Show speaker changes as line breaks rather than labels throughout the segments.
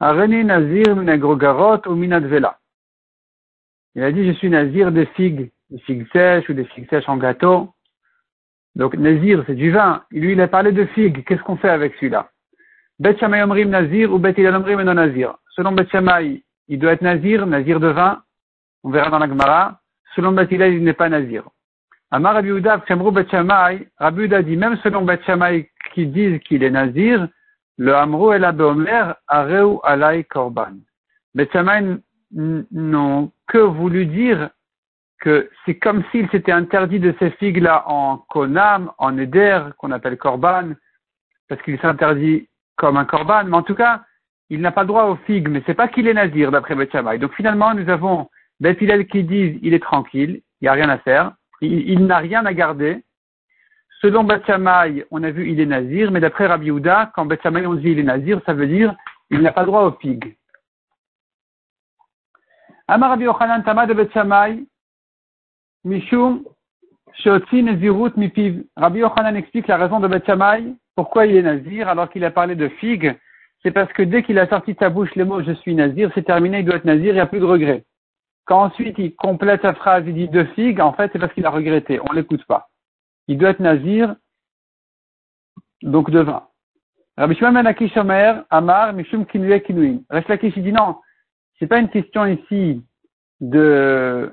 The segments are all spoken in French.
Areni ou Minadvela. Il a dit je suis Nazir des figues, des figues sèches ou des figues sèches en gâteau. Donc Nazir c'est du vin. Lui il a parlé de figues. Qu'est-ce qu'on fait avec celui-là? Bet Omrim Nazir ou Bet Omrim non Nazir? Selon Bet Shammai, il doit être Nazir, Nazir de vin. On verra dans la Gemara. Selon Bet il n'est pas Nazir. Amar Rabbi Uda, Rabbi dit, même selon Bet qui disent qu'il est nazir, le Amrou et la Beomer, Areu Alay Korban. Bet n'ont que voulu dire que c'est comme s'il s'était interdit de ces figues-là en Konam, en Eder, qu'on appelle Korban, parce qu'il s'interdit comme un Korban, mais en tout cas, il n'a pas droit aux figues, mais c'est pas qu'il est nazir d'après Bet Donc finalement, nous avons Bet qui disent il est tranquille, il n'y a rien à faire il, n'a rien à garder. Selon Batchamay, on a vu il est nazir, mais d'après Rabbi Houda, quand Batchamay on dit il est nazir, ça veut dire il n'a pas droit aux figues. Amar Rabbi Yochanan Tama de Mishum, Nezirut Mipiv. Rabbi Yochanan explique la raison de Batchamay, pourquoi il est nazir, alors qu'il a parlé de figues. C'est parce que dès qu'il a sorti de sa bouche les mots je suis nazir, c'est terminé, il doit être nazir, il n'y a plus de regret. Quand ensuite il complète sa phrase, il dit deux figues, en fait, c'est parce qu'il a regretté. On l'écoute pas. Il doit être nazir, donc de vin. Rabbi Shimon Menakish Omer, Amar, Mishum Kinuye Kinuim. Reste Lakish, il dit non, c'est pas une question ici de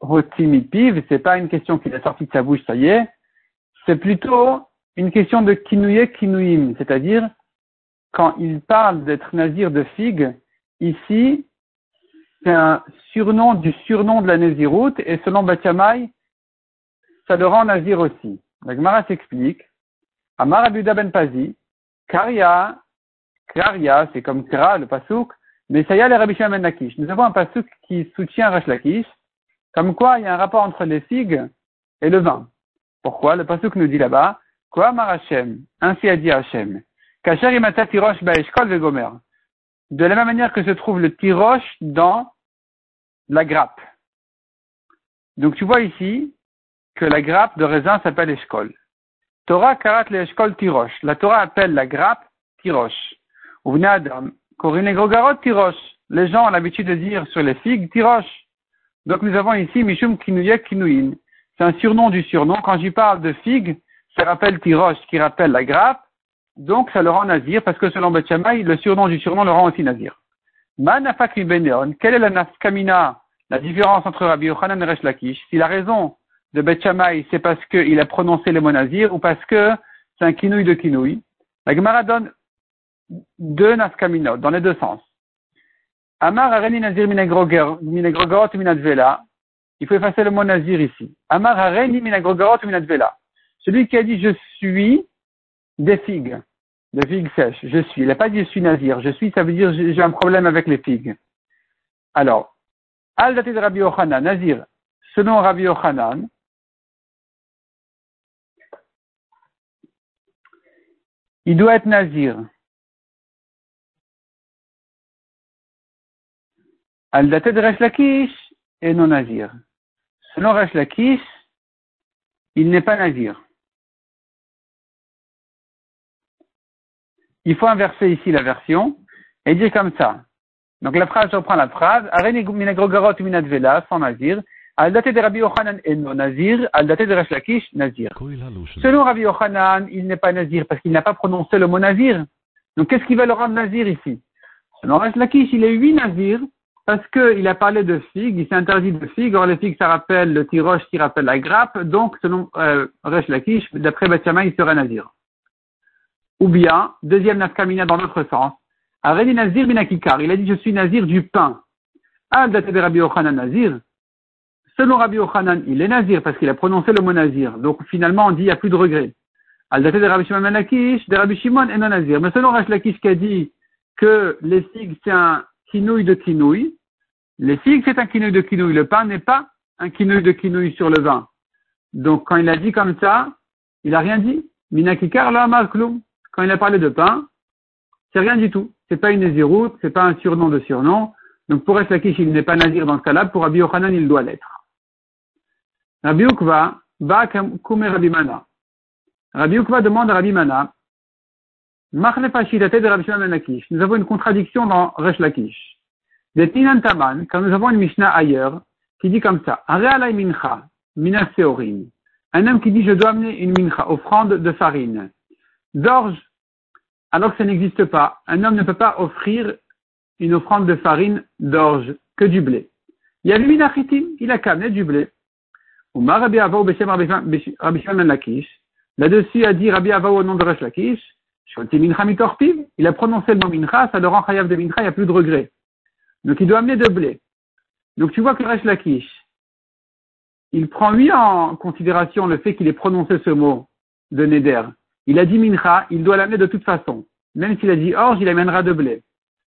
Rotimipiv, c'est pas une question qu'il a sorti de sa bouche, ça y est. C'est plutôt une question de Kinuye Kinuim, c'est-à-dire, quand il parle d'être nazir de figues, ici, c'est un surnom du surnom de la Néziroute, et selon Batiamai, ça le rend nazir aussi. La Gemara s'explique. Amar Abuda ben Pazi, Karia, Karia, c'est comme Kra, le pasouk, mais ça y a les Rabbi ben Lakish. Nous avons un pasouk qui soutient Rash Lakish, comme quoi il y a un rapport entre les figues et le vin. Pourquoi? Le pasouk nous dit là-bas, Quoi Amar Hashem, ainsi a dit Hashem, Kacher imata tirosh ba'eshkol vegomer. De la même manière que se trouve le tiroche dans la grappe. Donc tu vois ici que la grappe de raisin s'appelle eshkol. Torah karat le eshkol tirosh. La Torah appelle la grappe tirosh. Ou adam, korine grogarot tirosh. Les gens ont l'habitude de dire sur les figues tirosh. Donc nous avons ici mishum kinuyek kinuin. C'est un surnom du surnom. Quand j'y parle de figues, ça rappelle tirosh qui rappelle la grappe. Donc, ça le rend nazir, parce que selon Betchamay, le surnom du surnom le rend aussi nazir. Manafak quelle est la nafkamina, la différence entre Rabbi Yochanan et Resh Lakish? Si la raison de Betchamay, c'est parce qu'il a prononcé le mot nazir, ou parce que c'est un kinouï de kinouï, la Gemara donne deux nafkamina, dans les deux sens. Amar areni nazir minagrogorot minadvela. Il faut effacer le mot nazir ici. Amar areni minagrogorot minadvela. Celui qui a dit je suis, des figues, des figues sèches. Je suis. Il n'a pas dit je suis nazir. Je suis, ça veut dire j'ai un problème avec les figues. Alors, al de Rabbi Yochanan, nazir. Selon Rabbi Yochanan, il doit être nazir. Al de Resh et non nazir. Selon Resh Lakish, il n'est pas nazir. Il faut inverser ici la version et dire comme ça. Donc la phrase, je reprends la phrase. Selon Rabbi Yochanan, il n'est pas nazir parce qu'il n'a pas prononcé le mot nazir. Donc qu'est-ce qui va le rendre nazir ici? Selon Lakish, il est huit nazir parce qu'il a parlé de figues, il s'est interdit de figues, or les figues ça rappelle le tiroche qui rappelle la grappe, donc selon euh, Lakish, d'après Batiama, il serait nazir. Ou bien, deuxième nafkamina dans l'autre sens, Areni Nazir binakikar, il a dit je suis Nazir du pain. De Rabbi Yochanan Nazir. Selon Rabbi Yochanan, il est Nazir parce qu'il a prononcé le mot Nazir. Donc finalement, on dit il n'y a plus de regret. Al date de Rabbi Shimon Manakish, de Rabbi Shimon et non Nazir. Mais selon Rash Lakish qui a dit que les figues c'est un kinouille de kinouille, les figues c'est un kinouille de kinouille. Le pain n'est pas un kinouille de kinouille sur le vin. Donc quand il a dit comme ça, il n'a rien dit. Minakikar la kloum quand il a parlé de pain, c'est rien du tout. C'est pas une ce c'est pas un surnom de surnom. Donc pour Eslakish, il n'est pas nazir dans ce cas-là. Pour Rabbi Yochanan, il doit l'être. Rabbi Ukva, va kume Rabbi Mana. Rabbi Ukva demande à Rabbi Mana, nous avons une contradiction dans Resh Lakish. De quand nous avons une Mishnah ailleurs, qui dit comme ça, Un homme qui dit je dois amener une mincha, offrande de farine, d'orge, alors que ça n'existe pas. Un homme ne peut pas offrir une offrande de farine d'orge, que du blé. Il y a lui il a qu'à du blé. Là-dessus a dit Rabbi Avaou au nom de Resh Lakish, il a prononcé le mot mincha, ça le rend chayav de mincha, il n'y a plus de regret. Donc il doit amener de blé. Donc tu vois que Resh Lakish, il prend lui en considération le fait qu'il ait prononcé ce mot de Neder. Il a dit mincha, il doit l'amener de toute façon. Même s'il a dit orge, il amènera de blé.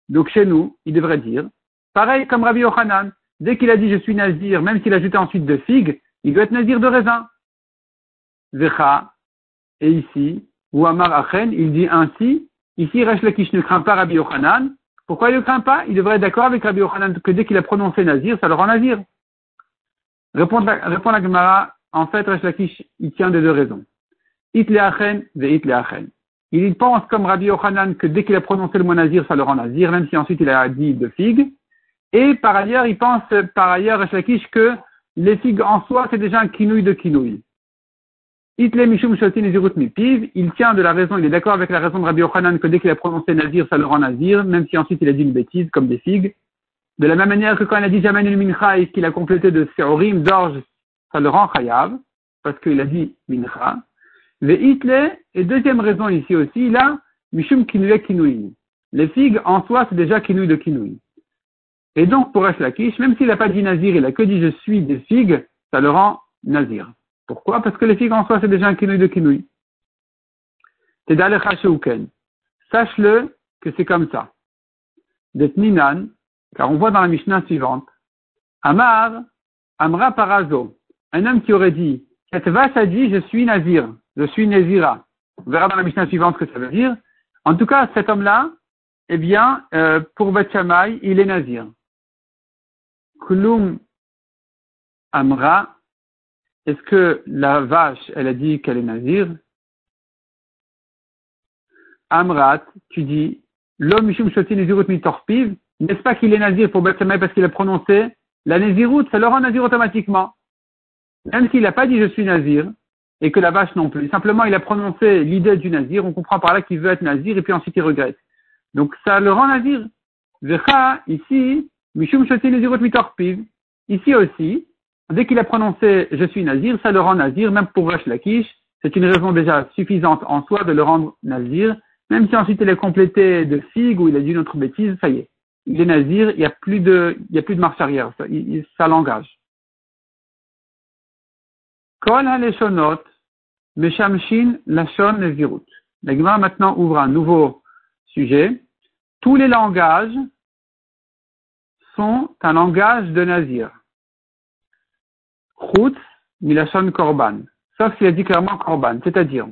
Donc chez nous, il devrait dire, pareil comme Rabbi Yochanan, dès qu'il a dit je suis nazir, même s'il a ajouté ensuite de figue, il doit être nazir de raisin. Vecha, et ici, ou Amar Achen, il dit ainsi, ici Resh Lakish ne craint pas Rabbi Yochanan. Pourquoi il ne craint pas? Il devrait être d'accord avec Rabbi Yochanan que dès qu'il a prononcé nazir, ça le rend nazir. Répond la, répond la Gemara, en fait, Resh Lakish, il tient de deux raisons. Il pense comme Rabbi Yochanan que dès qu'il a prononcé le mot nazir, ça le rend nazir, même si ensuite il a dit de figues. Et par ailleurs, il pense par ailleurs, Resh Lakish, que les figues en soi, c'est déjà un kinouille de Mishum il tient de la raison, il est d'accord avec la raison de Rabbi Yochanan que dès qu'il a prononcé Nazir, ça le rend Nazir, même si ensuite il a dit une bêtise, comme des figues. De la même manière que quand il a dit Jamen Mincha et qu'il a complété de Seorim, d'orge, ça le rend Chayav, parce qu'il a dit Mincha. Le Itle, et deuxième raison ici aussi, a Mishum Kinouye Kinouin. Les figues, en soi, c'est déjà Kinouï de Kinouï. Et donc, pour Lakish, même s'il n'a pas dit Nazir, il a que dit je suis des figues, ça le rend Nazir. Pourquoi? Parce que les figues en soi, c'est déjà un kinouï de kinouï. Sache-le que c'est comme ça. Ninan, car on voit dans la Mishnah suivante, Amar, Amra Parazo, un homme qui aurait dit, cette vache a dit, je suis Nazir, je suis Nazira. On verra dans la Mishnah suivante ce que ça veut dire. En tout cas, cet homme-là, eh bien, euh, pour Beth il est Nazir. Kulum Amra est-ce que la vache, elle a dit qu'elle est nazir? Amrat, tu dis, l'homme Mishum Shotin Nazirut Mitorpiv, n'est-ce pas qu'il est nazir pour Beth parce qu'il a prononcé la Nazirut, ça le rend nazir automatiquement. Même s'il n'a pas dit je suis nazir, et que la vache non plus. Simplement, il a prononcé l'idée du nazir, on comprend par là qu'il veut être nazir, et puis ensuite il regrette. Donc ça le rend nazir. Vecha, ici, Mishum. Ici aussi, Dès qu'il a prononcé je suis nazir, ça le rend nazir, même pour Vash Lakish. C'est une raison déjà suffisante en soi de le rendre nazir. Même si ensuite il est complété de figue ou il a dit une autre bêtise, ça y est. Il est nazir, il n'y a plus de, il y a plus de marche arrière. Ça, ça l'engage. Kol ha-leshonot, meshamshin lashon nezirut. La Gemara maintenant ouvre un nouveau sujet. Tous les langages sont un langage de nazir. Chutz milachon korban. Sauf s'il a dit clairement korban. C'est-à-dire,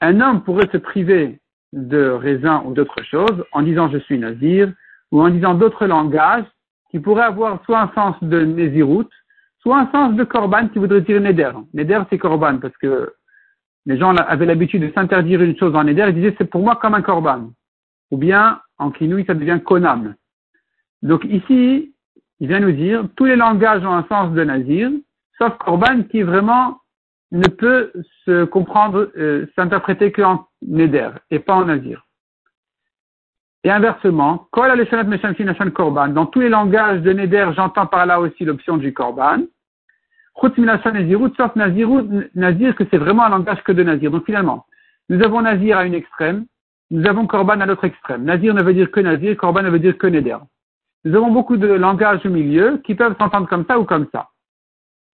un homme pourrait se priver de raisin ou d'autre chose en disant je suis nazir ou en disant d'autres langages qui pourraient avoir soit un sens de nézirut, soit un sens de korban qui voudrait dire neder. Neder c'est korban parce que les gens avaient l'habitude de s'interdire une chose en neder et disaient c'est pour moi comme un korban. Ou bien en kinouï ça devient konam. Donc ici, il vient nous dire tous les langages ont un sens de nazir sauf Korban qui vraiment ne peut se comprendre, euh, s'interpréter qu'en Neder et pas en Nazir. Et inversement, dans tous les langages de Neder, j'entends par là aussi l'option du Korban. Sauf Nazir, que c'est vraiment un langage que de Nazir. Donc finalement, nous avons Nazir à une extrême, nous avons Korban à l'autre extrême. Nazir ne veut dire que Nazir, Korban ne veut dire que Neder. Nous avons beaucoup de langages au milieu qui peuvent s'entendre comme ça ou comme ça.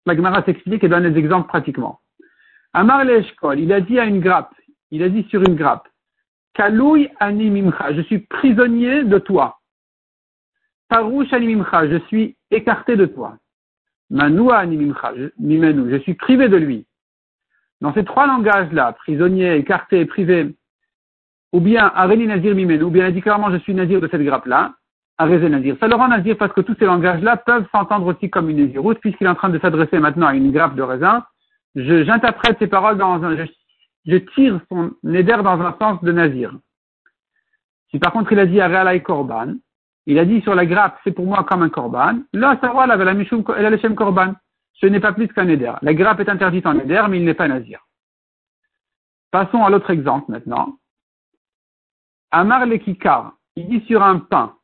La Gemara s'explique et donne des exemples pratiquement. Amar Eshkol, il a dit à une grappe, il a dit sur une grappe, Kaloui animimcha, je suis prisonnier de toi. Parouche animimcha, je suis écarté de toi. Manoua mimenu, je suis privé de lui. Dans ces trois langages-là, prisonnier, écarté, privé, ou bien Areni Nazir Mimenu, ou bien a dit clairement je suis Nazir de cette grappe-là, Arrêtez Nazir. Ça le rend Nazir parce que tous ces langages-là peuvent s'entendre aussi comme une Naziroute, puisqu'il est en train de s'adresser maintenant à une grappe de raisin. J'interprète ces paroles dans un, je tire son neder dans un sens de nazir. Si par contre il a dit Arealai Korban, il a dit sur la grappe, c'est pour moi comme un korban, là, ça va, la la korban. Ce n'est pas plus qu'un neder. La grappe est interdite en neder, mais il n'est pas nazir. Passons à l'autre exemple maintenant. Amar le kikar, il dit sur un pain,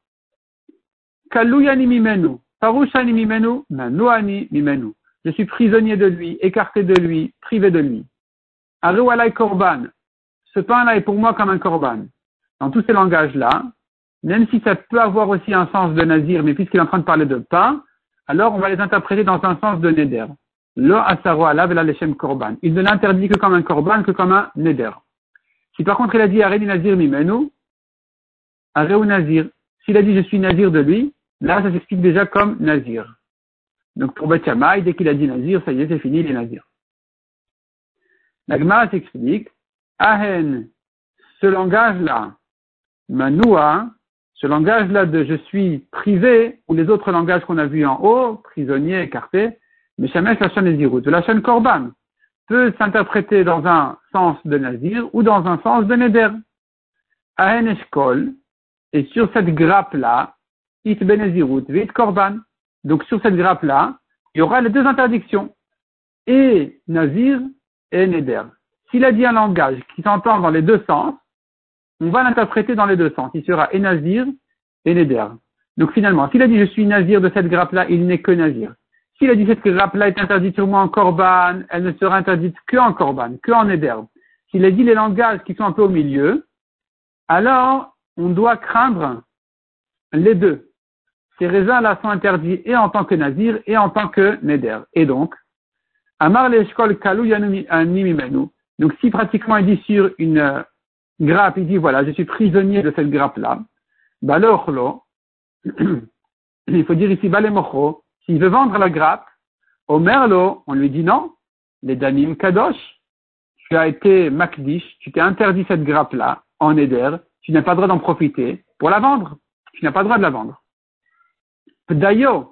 Kaluyani mimenu, Parushani mimenu, Manuani mimenu. Je suis prisonnier de lui, écarté de lui, privé de lui. Arualai korban, ce pain-là est pour moi comme un korban. Dans tous ces langages-là, même si ça peut avoir aussi un sens de nazir, mais puisqu'il est en train de parler de pain, alors on va les interpréter dans un sens de neder. Lo asaro alav korban. Il ne l'interdit que comme un korban, que comme un neder. Si par contre il a dit areni nazir mimenu, areu nazir. S'il a dit je suis nazir de lui, là ça s'explique déjà comme nazir. Donc pour Beth dès qu'il a dit nazir, ça y est, c'est fini, il est nazir. La Gemara s'explique, ahen, ce langage-là, manua, ce langage-là de je suis privé, ou les autres langages qu'on a vus en haut, prisonnier, écarté, mais Shamesh la de la chaîne Korban, peut s'interpréter dans un sens de Nazir ou dans un sens de Neder. Ahen Eshkol, et sur cette grappe-là, It Benezirut, Vit Korban. Donc sur cette grappe-là, il y aura les deux interdictions, et Nazir et Neder. S'il a dit un langage qui s'entend dans les deux sens, on va l'interpréter dans les deux sens. Il sera et Nazir et Neder. Donc finalement, s'il a dit je suis Nazir de cette grappe-là, il n'est que Nazir. S'il a dit cette grappe-là est interdite sur moi en Korban, elle ne sera interdite que en Korban, que en Neder. S'il a dit les langages qui sont un peu au milieu, alors on doit craindre les deux. Ces raisins-là sont interdits et en tant que Nazir et en tant que Neder. Et donc, Amar l'eshkol kalu yanimimenu. Donc si pratiquement il dit sur une grappe, il dit voilà, je suis prisonnier de cette grappe-là, balochlo, il faut dire ici balemocho, s'il veut vendre la grappe, au on lui dit non, les danim kadosh, tu as été makdish, tu t'es interdit cette grappe-là, en éder, tu n'as pas le droit d'en profiter pour la vendre. Tu n'as pas le droit de la vendre. D'ailleurs,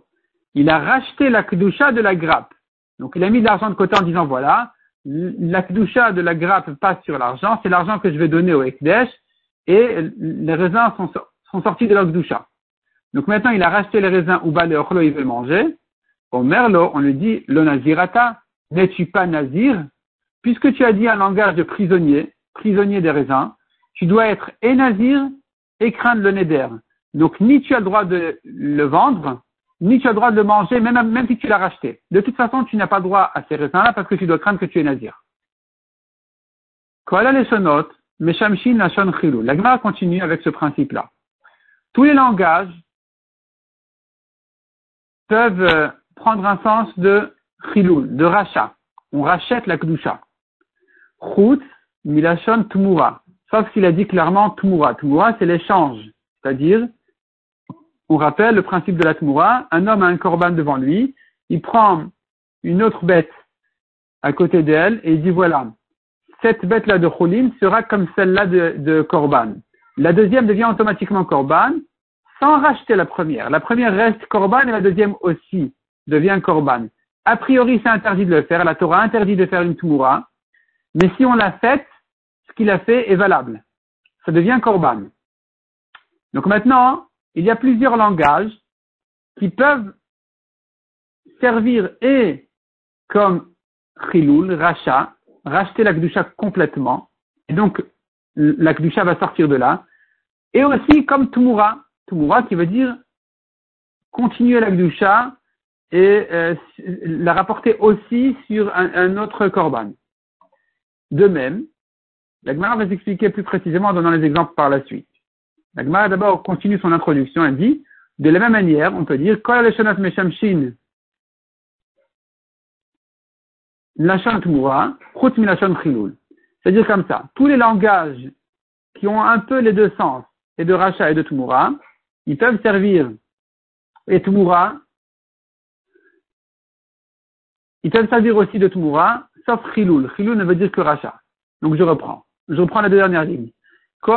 il a racheté la kdusha de la grappe. Donc il a mis de l'argent de côté en disant voilà, la kdusha de la grappe passe sur l'argent, c'est l'argent que je vais donner au Ekdesh, et les raisins sont, sortis de la kdusha. Donc maintenant, il a racheté les raisins ou le ochlo, il veut manger. Au merlo, on lui dit, le nazirata, n'es-tu pas nazir? Puisque tu as dit un langage de prisonnier, prisonnier des raisins, tu dois être et nazir et craindre le neder. Donc, ni tu as le droit de le vendre, ni tu as le droit de le manger, même, même si tu l'as racheté. De toute façon, tu n'as pas droit à ces raisins-là parce que tu dois craindre que tu es nazir. Koala les sonot, meshamshin lashon chilou. La continue avec ce principe-là. Tous les langages peuvent euh, prendre un sens de chilou, de rachat. On rachète la kdusha. Chut, milashon tumura. Sauf s'il a dit clairement tumura. Tumura, c'est l'échange. C'est-à-dire, on rappelle le principe de la Tmoura, un homme a un korban devant lui, il prend une autre bête à côté d'elle et il dit voilà, cette bête-là de Cholim sera comme celle-là de, korban. La deuxième devient automatiquement korban sans racheter la première. La première reste korban et la deuxième aussi devient korban. A priori, c'est interdit de le faire. La Torah interdit de faire une Tmoura. Mais si on l'a fait, ce qu'il a fait est valable. Ça devient korban. Donc maintenant, il y a plusieurs langages qui peuvent servir et comme chilul, rachat, racheter la kdusha complètement, et donc la kdusha va sortir de là, et aussi comme tumura, tumura qui veut dire continuer la kdusha et euh, la rapporter aussi sur un, autre korban. De même, la Gemara va s'expliquer plus précisément en donnant les exemples par la suite. La Gemara d'abord continue son introduction, elle dit, de la même manière, on peut dire. C'est-à-dire comme ça, tous les langages qui ont un peu les deux sens, et de Racha et de Tmura, ils peuvent servir, et Tmura, ils peuvent servir aussi de Tmura, sauf Chilul. Chilul ne veut dire que Racha. Donc je reprends. Je reprends la deux dernières lignes. Tous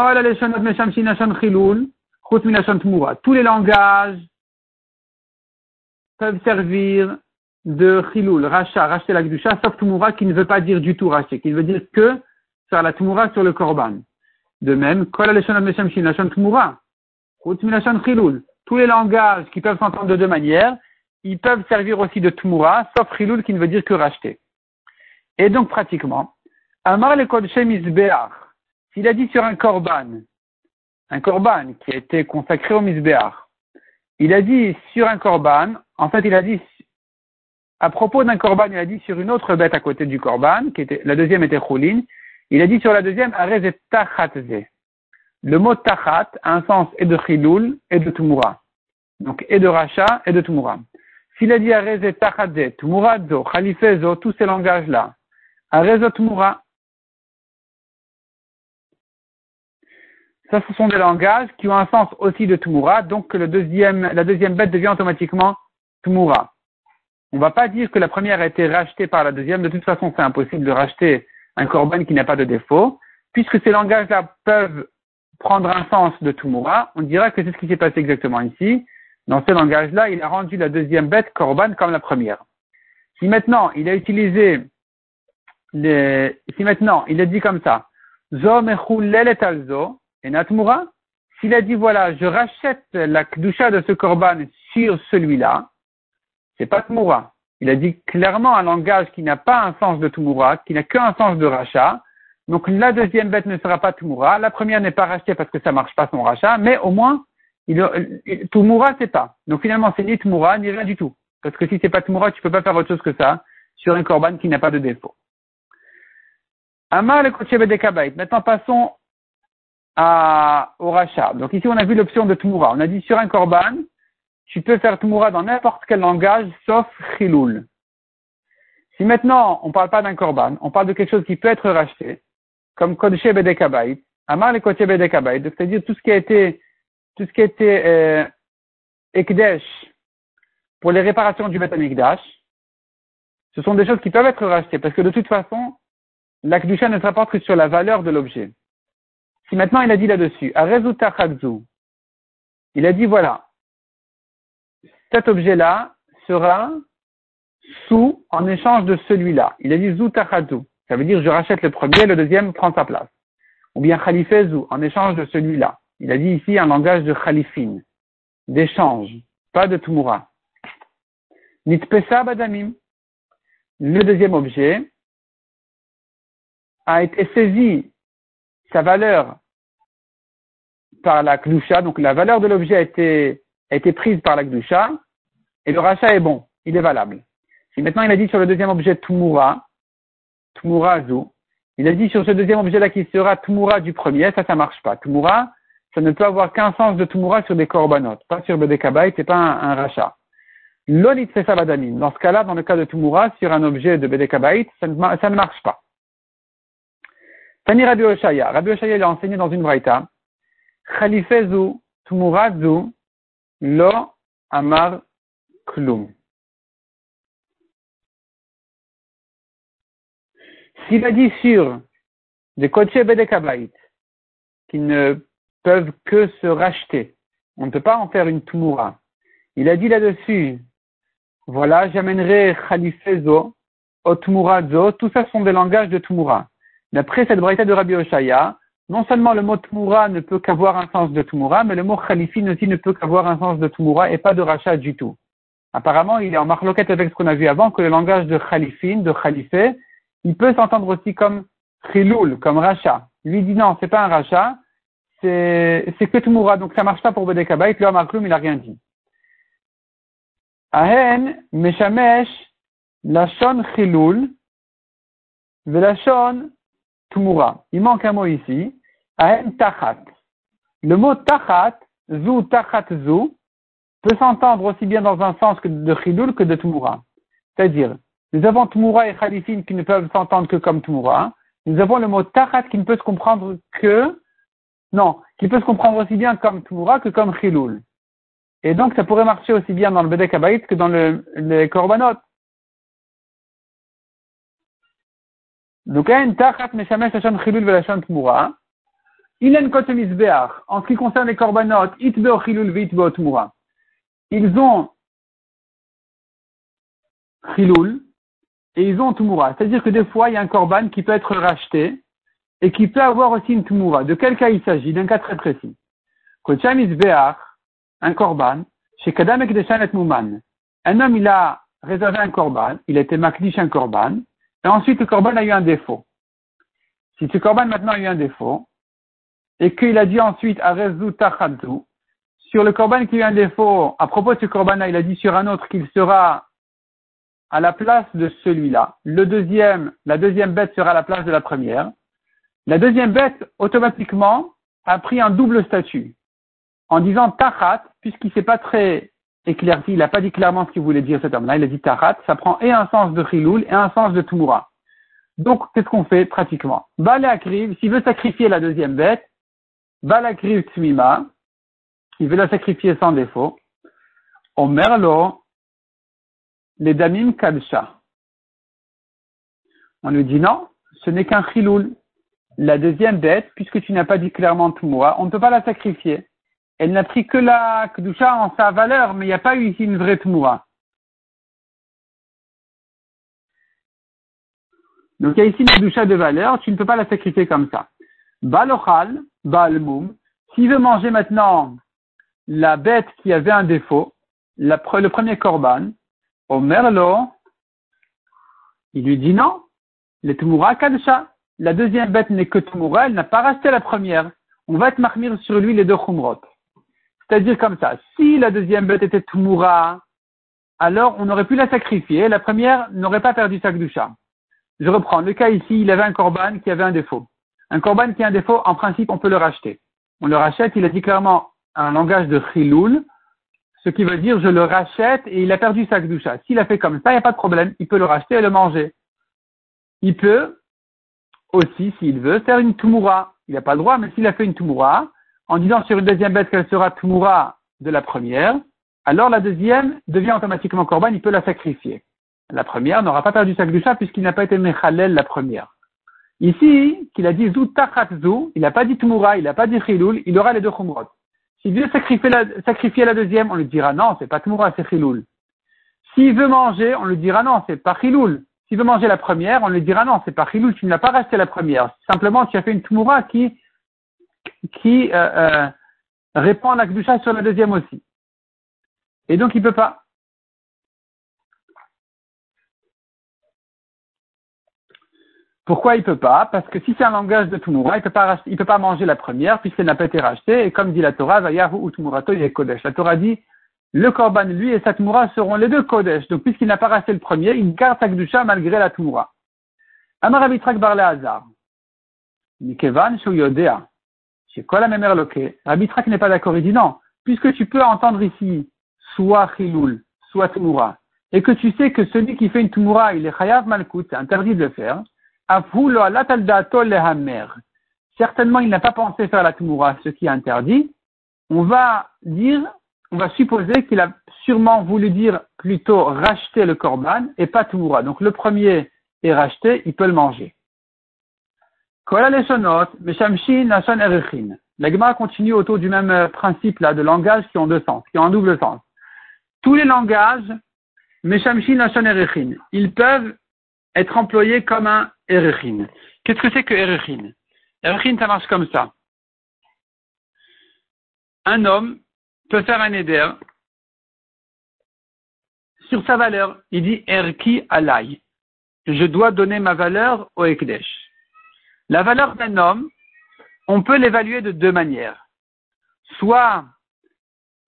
les langages peuvent servir de chilul, rachat, racheter la gdusha, sauf tumura qui ne veut pas dire du tout racheter, qui veut dire que faire la Tmoura sur le Korban. De même, Tmoura. Tous les langages qui peuvent s'entendre de deux manières, ils peuvent servir aussi de Tmoura, sauf Chilul qui ne veut dire que racheter. Et donc, pratiquement, Amar le Kodshem Isbeach, s'il a dit sur un Korban, un Korban qui a été consacré au Misbeach, il a dit sur un Korban, en fait, il a dit à propos d'un korban, il a dit sur une autre bête à côté du korban, la deuxième était choulin, il a dit sur la deuxième, tachatze. Le mot tachat a un sens et de chiloul et de tumura. Donc, et de racha et de tumura. S'il a dit arez tachatze, tumurazo, khalifezo, tous ces langages-là, arezo tumura. Ça, ce sont des langages qui ont un sens aussi de tumura, donc le deuxième, la deuxième bête devient automatiquement tumura. On ne va pas dire que la première a été rachetée par la deuxième. De toute façon, c'est impossible de racheter un korban qui n'a pas de défaut. Puisque ces langages-là peuvent prendre un sens de Tumura, on dira que c'est ce qui s'est passé exactement ici. Dans ce langage-là, il a rendu la deuxième bête korban comme la première. Si maintenant il a utilisé si maintenant il a dit comme ça, zo alzo et natmura, s'il a dit voilà, je rachète la kdusha de ce korban sur celui-là, c'est pas Tmoura. Il a dit clairement un langage qui n'a pas un sens de Tmoura, qui n'a qu'un sens de rachat. Donc la deuxième bête ne sera pas Tmoura. La première n'est pas rachetée parce que ça marche pas son rachat, mais au moins, il, c'est pas. Donc finalement, c'est ni Tmoura, ni rien du tout. Parce que si c'est pas Tmoura, tu peux pas faire autre chose que ça sur un korban qui n'a pas de défaut. Amar le Maintenant passons à, au rachat. Donc ici on a vu l'option de Tmoura. On a dit sur un korban, tu peux faire Tmoura dans n'importe quel langage sauf Chiloul. Si maintenant on ne parle pas d'un korban, on parle de quelque chose qui peut être racheté, comme Kodesh Bedekabait, Amar le Kodesh Bedekabait, c'est-à-dire tout ce qui a été, tout ce qui a été euh, Ekdesh pour les réparations du Beth ce sont des choses qui peuvent être rachetées, parce que de toute façon, la ne se rapporte que sur la valeur de l'objet. Si maintenant il a dit là-dessus, il a dit voilà, cet objet-là sera sous en échange de celui-là. Il a dit Zoutachadou. Ça veut dire je rachète le premier, le deuxième prend sa place. Ou bien Khalifezu en échange de celui-là. Il a dit ici un langage de Khalifin, d'échange, pas de Tumura. Nitpesa Badamim. Le deuxième objet a été saisi, sa valeur par la Klusha, donc la valeur de l'objet a été prise par la Gdusha, et le rachat est bon, il est valable. Si maintenant il a dit sur le deuxième objet Tumura, Tumura Azou, il a dit sur ce deuxième objet-là qu'il sera Tumura du premier, ça, ça marche pas. Tumura, ça ne peut avoir qu'un sens de Tumura sur des korbanot, pas sur des ce c'est pas un, rachat. L'olit Dans ce cas-là, dans le cas de Tumura, sur un objet de Bedekabait, ça ne marche pas. Tani Rabbi Oshaya. Rabbi Oshaya, il a enseigné dans une braïta. Khalifezu, Tumurazu, Lo Amar Klum. S'il a dit sur des et Bedekabait qui ne peuvent que se racheter, on ne peut pas en faire une Tumura. Il a dit là-dessus, voilà, j'amènerai Khalifezo, Otmurazo, tout ça sont des langages de Tumura. D'après cette braïta de Rabbi Oshaya, non seulement le mot Tmoura ne peut qu'avoir un sens de Tmoura, mais le mot Khalifine aussi ne peut qu'avoir un sens de Tmoura et pas de rachat du tout. Apparemment, il est en marloquette avec ce qu'on a vu avant, que le langage de Khalifine, de Khalifé, il peut s'entendre aussi comme Khiloul, comme rachat. Lui dit non, c'est pas un rachat, c'est, que Tmoura, donc ça marche pas pour Bedekabait, le Amarklum, il a rien dit. Ahen, Meshamesh, Lashon Khiloul, Il manque un mot ici. Aen tachat. Le mot tachat, zu tachat zu, peut s'entendre aussi bien dans un sens que de chidoul que de tumura. C'est-à-dire, nous avons tumura et khalifin qui ne peuvent s'entendre que comme tumura. Nous avons le mot tachat qui ne peut se comprendre que, non, qui peut se comprendre aussi bien comme tumura que comme chiloul. Et donc, ça pourrait marcher aussi bien dans le Bedek que dans le, les korbanot. En ce qui concerne les korbanot. Ils ont chilul et ils ont tmura. C'est-à-dire que des fois, il y a un korban qui peut être racheté et qui peut avoir aussi une tmoura. De quel cas il s'agit? D'un cas très précis. un korban, chez Kadam et Mouman. Un homme, il a réservé un korban, il a été makdish un korban, et ensuite le korban a eu un défaut. Si ce korban maintenant a eu un défaut, et qu'il a dit ensuite Arezu Tachadzu, sur le korban qui a eu un défaut, à propos de ce korban-là, il a dit sur un autre qu'il sera à la place de celui-là. Le deuxième, la deuxième bête sera à la place de la première. La deuxième bête, automatiquement, a pris un double statut. En disant tachat, puisqu'il s'est pas très éclairci, il n'a pas dit clairement ce qu'il voulait dire cet homme-là, il a dit tachat, ça prend et un sens de chiloul et un sens de tumura. Donc, qu'est-ce qu'on fait pratiquement? Bale akriv, s'il veut sacrifier la deuxième bête, bale akriv tmima, il veut la sacrifier sans défaut. Au merlo, les damim kadcha. On lui dit non, ce n'est qu'un chiloul. La deuxième bête, puisque tu n'as pas dit clairement moi, on ne peut pas la sacrifier. Elle n'a pris que la kedusha en sa valeur, mais il n'y a pas eu ici une vraie tmoura. Donc il y a ici une kedusha de valeur, tu ne peux pas la sacrifier comme ça. Balochal, balmoum, s'il veut manger maintenant la bête qui avait un défaut, le premier korban, au il lui dit non, le tumura kadcha. La deuxième bête n'est que tumura, elle n'a pas racheté la première. On va être marmir sur lui les deux chumrot. C'est-à-dire comme ça, si la deuxième bête était tumura, alors on aurait pu la sacrifier, la première n'aurait pas perdu sa kdusha. Je reprends le cas ici, il avait un korban qui avait un défaut. Un korban qui a un défaut, en principe, on peut le racheter. On le rachète, il a dit clairement un langage de chiloul, ce qui veut dire je le rachète et il a perdu sa kdusha. S'il a fait comme ça, il n'y a pas de problème, il peut le racheter et le manger. Il peut aussi, s'il veut, faire une tumura. Il n'a pas le droit, mais s'il a fait une tumura, en disant sur une deuxième bête qu'elle sera tumura de la première, alors la deuxième devient automatiquement korban, il peut la sacrifier. La première n'aura pas perdu sa kdusha puisqu'il n'a pas été mechalel la première. Ici, qu'il a dit zu, il n'a pas dit tumura, il n'a pas dit chiloul, il aura les deux chumrot. S'il veut sacrifier la, sacrifier la deuxième, on lui dira non, c'est pas Tmoura, c'est Chiloul. S'il veut manger, on lui dira non, c'est pas Chiloul. S'il veut manger la première, on lui dira non, c'est pas Chiloul, tu ne l'as pas resté la première. Simplement, tu as fait une Tmoura qui, qui euh, euh, répond à la Kdusha sur la deuxième aussi. Et donc, il peut pas. Pourquoi il peut pas? Parce que si c'est un langage de Tumura, il peut peut pas manger la première puisqu'elle n'a pas été rachetée. Et comme dit la Torah, Vayahu ou Tumurato Kodesh. La Torah dit, le Korban, lui et sa Tumura seront les deux Kodesh. Donc puisqu'il n'a pas racheté le premier, il garde sa Gdusha malgré la Tumura. Amar Abitrak Barle Hazar. Nikevan Shuyodea. Chez Kola Memer Loke. Rabitrak n'est pas d'accord. Il dit non. Puisque tu peux entendre ici, soit Chiloul, soit Tumura, et que tu sais que celui qui fait une Tumura, il est Chayav Malkut, c'est interdit de le faire, Certainement, il n'a pas pensé faire la Tumura, ce qui est interdit. On va dire, on va supposer qu'il a sûrement voulu dire plutôt racheter le Korban et pas Tumura. Donc le premier est racheté, il peut le manger. La Gemara continue autour du même principe là de langage qui ont deux sens, qui ont un double sens. Tous les langages, ils peuvent être employés comme un Erechin. Qu'est-ce que c'est que Erechin Erechin, ça marche comme ça. Un homme peut faire un éder sur sa valeur. Il dit Erki alay. Je dois donner ma valeur au Ekdesh. La valeur d'un homme, on peut l'évaluer de deux manières. Soit,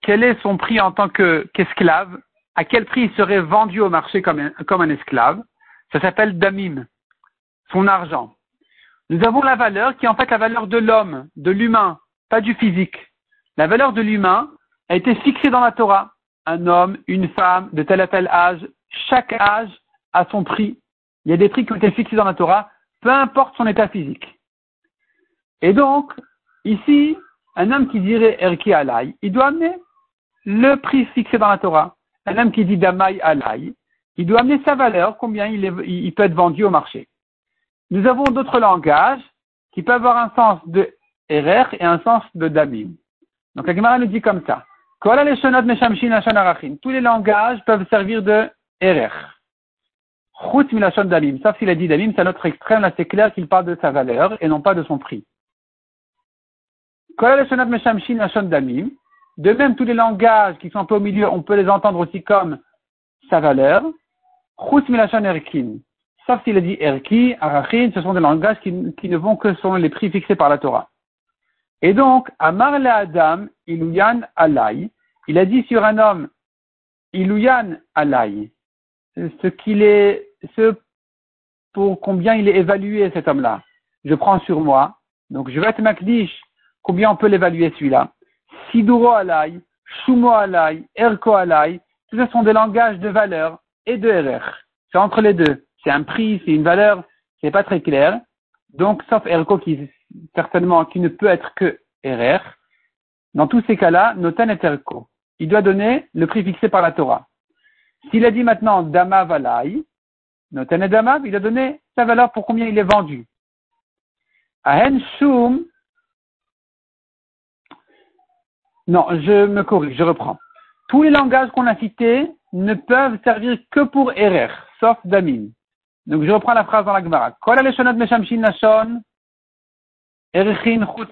quel est son prix en tant qu'esclave, à quel prix il serait vendu au marché comme un, comme un esclave? Ça s'appelle damim son argent. Nous avons la valeur qui est en fait la valeur de l'homme, de l'humain, pas du physique. La valeur de l'humain a été fixée dans la Torah. Un homme, une femme, de tel à tel âge, chaque âge a son prix. Il y a des prix qui ont été fixés dans la Torah, peu importe son état physique. Et donc, ici, un homme qui dirait Erki Alay, il doit amener le prix fixé dans la Torah. Un homme qui dit Damay Alay, il doit amener sa valeur, combien il peut être vendu au marché nous avons d'autres langages qui peuvent avoir un sens de erer et un sens de damim. Donc la Gemara nous dit comme ça. Tous les langages peuvent servir de erer. Chut milachon damim. Sauf s'il a dit damim, c'est un autre extrême, là c'est clair qu'il parle de sa valeur et non pas de son prix. De même, tous les langages qui sont un peu au milieu, on peut les entendre aussi comme sa valeur. Chut milachon erkin. Sauf s'il a dit erki, arachin, ce sont des langages qui, ne vont que selon les prix fixés par la Torah. Et donc, Amar le Adam, iluyan alay, il a dit sur un homme, iluyan alay, ce qu'il est, ce pour combien il est évalué cet homme-là. Je prends sur moi, donc je vais être makdish, combien on peut l'évaluer celui-là? Siduro alay, shumo alay, erko alay, tout ça sont des langages de valeur et de RR. C'est entre les deux. C'est un prix, c'est une valeur, c'est pas très clair. Donc, sauf erko qui, certainement, qui ne peut être que RR. Dans tous ces cas-là, noten et erko. Il doit donner le prix fixé par la Torah. S'il a dit maintenant Dama Valai, Noten Dama, il a donné sa valeur pour combien il est vendu. Ahen Shum, non, je me corrige, je reprends. Tous les langages qu'on a cités ne peuvent servir que pour RR, sauf Damin. Donc je reprends la phrase dans la Gemara. Kol aleshonot meshamshin nashon, erichin chutz.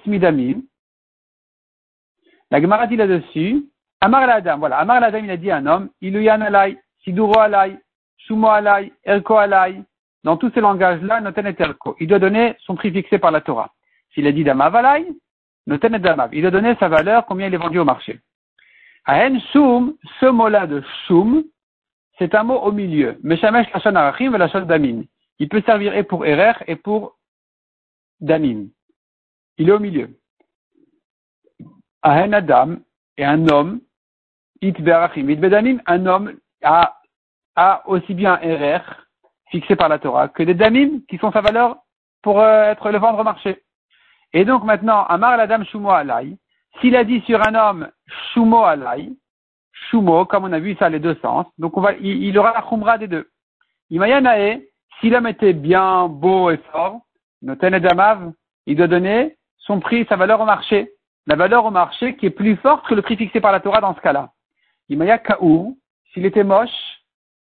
La Gemara dit là-dessus, Amar Adam, voilà, Amar Adam, il a dit à un homme, Iluyan alay, Siduro alay, Shumo alay, Erko alay. Dans tous ces langages-là, Noten et Erko. Il doit donner son prix fixé par la Torah. S'il a dit Damav alay, Noten et Damav. Il doit donner sa valeur, combien il est vendu au marché. Ahen Shum, ce mot-là de Shum, c'est un mot au milieu. Meshamesh lachon arachim et damin. Il peut servir et pour Erer et pour damin. Il est au milieu. Ahen Adam est un homme un homme a, a aussi bien un RR fixé par la Torah que des damim qui sont sa valeur pour euh, être le vendre au marché. Et donc maintenant, Amar la dame Shumo alay, s'il a dit sur un homme Shumo alay, Shumo, comme on a vu ça les deux sens, donc on va, il, aura la Khumra des deux. Imayanae, si l'homme était bien beau et fort, Noten Damav, il doit donner son prix, sa valeur au marché. La valeur au marché qui est plus forte que le prix fixé par la Torah dans ce cas-là. Imaya Kaou, s'il était moche,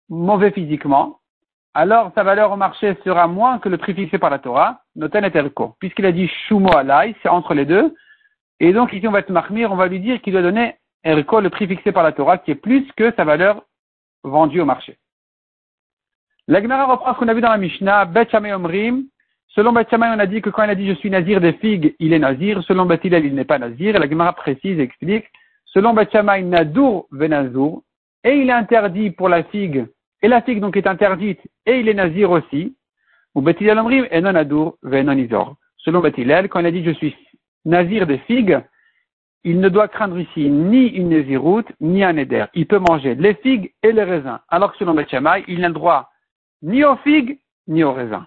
mauvais physiquement, alors sa valeur au marché sera moins que le prix fixé par la Torah, noten et. Puisqu'il a dit shumo alai, c'est entre les deux. Et donc ici on va être marmir, on va lui dire qu'il doit donner erko, le prix fixé par la Torah, qui est plus que sa valeur vendue au marché. La reprend ce qu'on a vu dans la Mishnah, Bet Omrim. Selon Bet on a dit que quand il a dit je suis nazir des figues, il est nazir. Selon Bet il n'est pas nazir. La Gemara précise et explique selon Bachamay, Nadour Venazour, et il est interdit pour la figue, et la figue donc est interdite, et il est nazir aussi, ou Betilel Omrim, et non Nadour Venon Izor. Selon Betilel, quand il a dit je suis nazir des figues, il ne doit craindre ici ni une naziroute, ni un éder. Il peut manger les figues et les raisins. Alors que selon Betchamay, il n'a le droit ni aux figues, ni aux raisins.